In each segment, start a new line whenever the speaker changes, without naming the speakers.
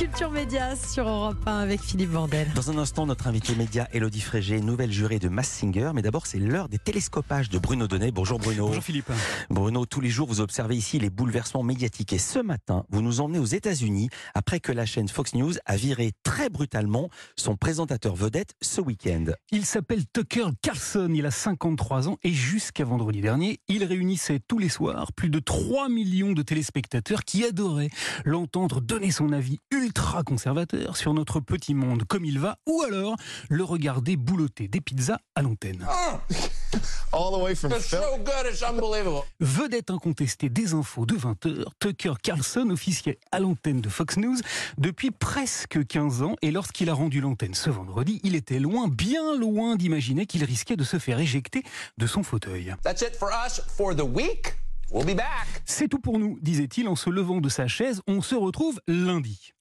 Culture Média sur Europe 1 avec Philippe Vandel.
Dans un instant, notre invité média Elodie Frégé, nouvelle jurée de Mass Singer. Mais d'abord, c'est l'heure des télescopages de Bruno Donnet. Bonjour Bruno.
Bonjour Philippe.
Bruno, tous les jours, vous observez ici les bouleversements médiatiques. Et ce matin, vous nous emmenez aux États-Unis après que la chaîne Fox News a viré très brutalement son présentateur vedette ce week-end.
Il s'appelle Tucker Carlson, il a 53 ans et jusqu'à vendredi dernier, il réunissait tous les soirs plus de 3 millions de téléspectateurs qui adoraient l'entendre donner son avis ultra conservateur sur notre petit monde comme il va, ou alors le regarder boulotter des pizzas à l'antenne.
All the way from
so good, it's unbelievable.
Vedette incontestée des infos de 20h, Tucker Carlson officiait à l'antenne de Fox News depuis presque 15 ans et lorsqu'il a rendu l'antenne ce vendredi, il était loin, bien loin d'imaginer qu'il risquait de se faire éjecter de son fauteuil.
That's it for us for the week. We'll be back.
C'est tout pour nous, disait-il en se levant de sa chaise. On se retrouve lundi.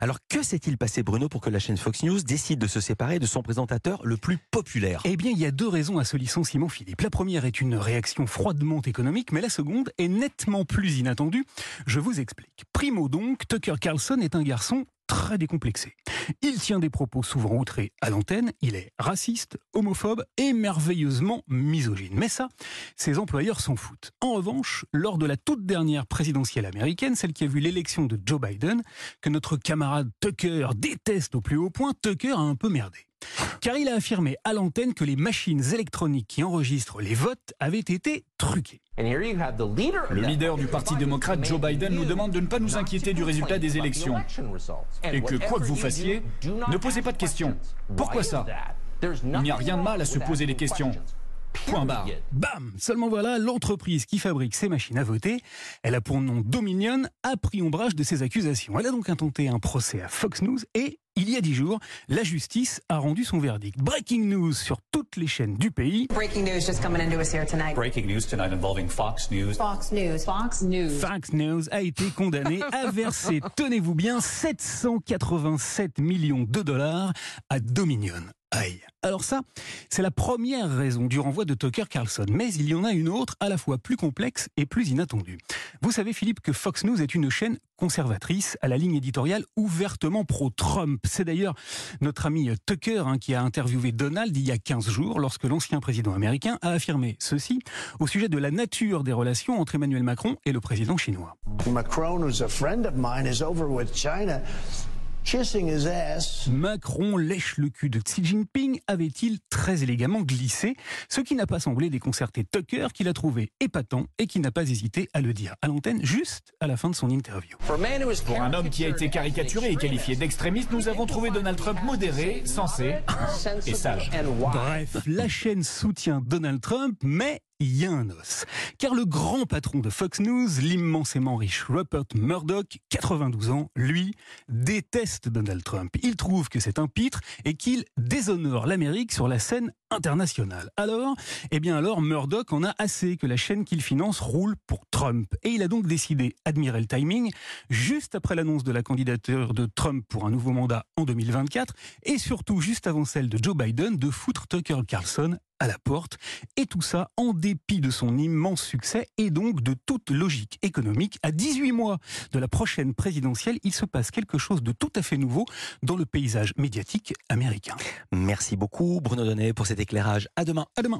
Alors, que s'est-il passé, Bruno, pour que la chaîne Fox News décide de se séparer de son présentateur le plus populaire?
Eh bien, il y a deux raisons à ce licenciement, Philippe. La première est une réaction froidement économique, mais la seconde est nettement plus inattendue. Je vous explique. Primo donc, Tucker Carlson est un garçon très décomplexé. Il tient des propos souvent outrés à l'antenne, il est raciste, homophobe et merveilleusement misogyne. Mais ça, ses employeurs s'en foutent. En revanche, lors de la toute dernière présidentielle américaine, celle qui a vu l'élection de Joe Biden, que notre camarade Tucker déteste au plus haut point, Tucker a un peu merdé. Car il a affirmé à l'antenne que les machines électroniques qui enregistrent les votes avaient été truquées.
Le leader du Parti démocrate, Joe Biden, nous demande de ne pas nous inquiéter du résultat des élections. Et que quoi que vous fassiez, ne posez pas de questions. Pourquoi ça Il n'y a rien de mal à se poser des questions. Point barre.
Bam Seulement voilà, l'entreprise qui fabrique ces machines à voter, elle a pour nom Dominion, a pris ombrage de ces accusations. Elle a donc intenté un procès à Fox News et, il y a dix jours, la justice a rendu son verdict. Breaking news sur toutes les chaînes du pays.
Breaking news just coming into us here tonight.
Breaking news tonight involving Fox News.
Fox News. Fox News.
Fox News a été condamné à verser, tenez-vous bien, 787 millions de dollars à Dominion. Aïe. Alors ça, c'est la première raison du renvoi de Tucker Carlson. Mais il y en a une autre, à la fois plus complexe et plus inattendue. Vous savez, Philippe, que Fox News est une chaîne conservatrice à la ligne éditoriale ouvertement pro-Trump. C'est d'ailleurs notre ami Tucker hein, qui a interviewé Donald il y a 15 jours lorsque l'ancien président américain a affirmé ceci au sujet de la nature des relations entre Emmanuel Macron et le président chinois.
Macron, who's a friend of mine, is over with China.
Macron lèche le cul de Xi Jinping, avait-il très élégamment glissé, ce qui n'a pas semblé déconcerter Tucker, qu'il a trouvé épatant et qui n'a pas hésité à le dire à l'antenne juste à la fin de son interview.
Pour un homme qui a été caricaturé et qualifié d'extrémiste, nous avons trouvé Donald Trump modéré, sensé et sage.
Bref, la chaîne soutient Donald Trump, mais il y a un os. Car le grand patron de Fox News, l'immensément riche Rupert Murdoch, 92 ans, lui, déteste Donald Trump. Il trouve que c'est un pitre et qu'il déshonore l'Amérique sur la scène internationale. Alors, eh bien alors, Murdoch en a assez que la chaîne qu'il finance roule pour Trump. Et il a donc décidé, admirer le timing, juste après l'annonce de la candidature de Trump pour un nouveau mandat en 2024, et surtout juste avant celle de Joe Biden, de foutre Tucker Carlson à la porte, et tout ça en dépit de son immense succès et donc de toute logique économique. À 18 mois de la prochaine présidentielle, il se passe quelque chose de tout à fait nouveau dans le paysage médiatique américain.
Merci beaucoup, Bruno Donnet, pour cet éclairage. À demain.
À demain.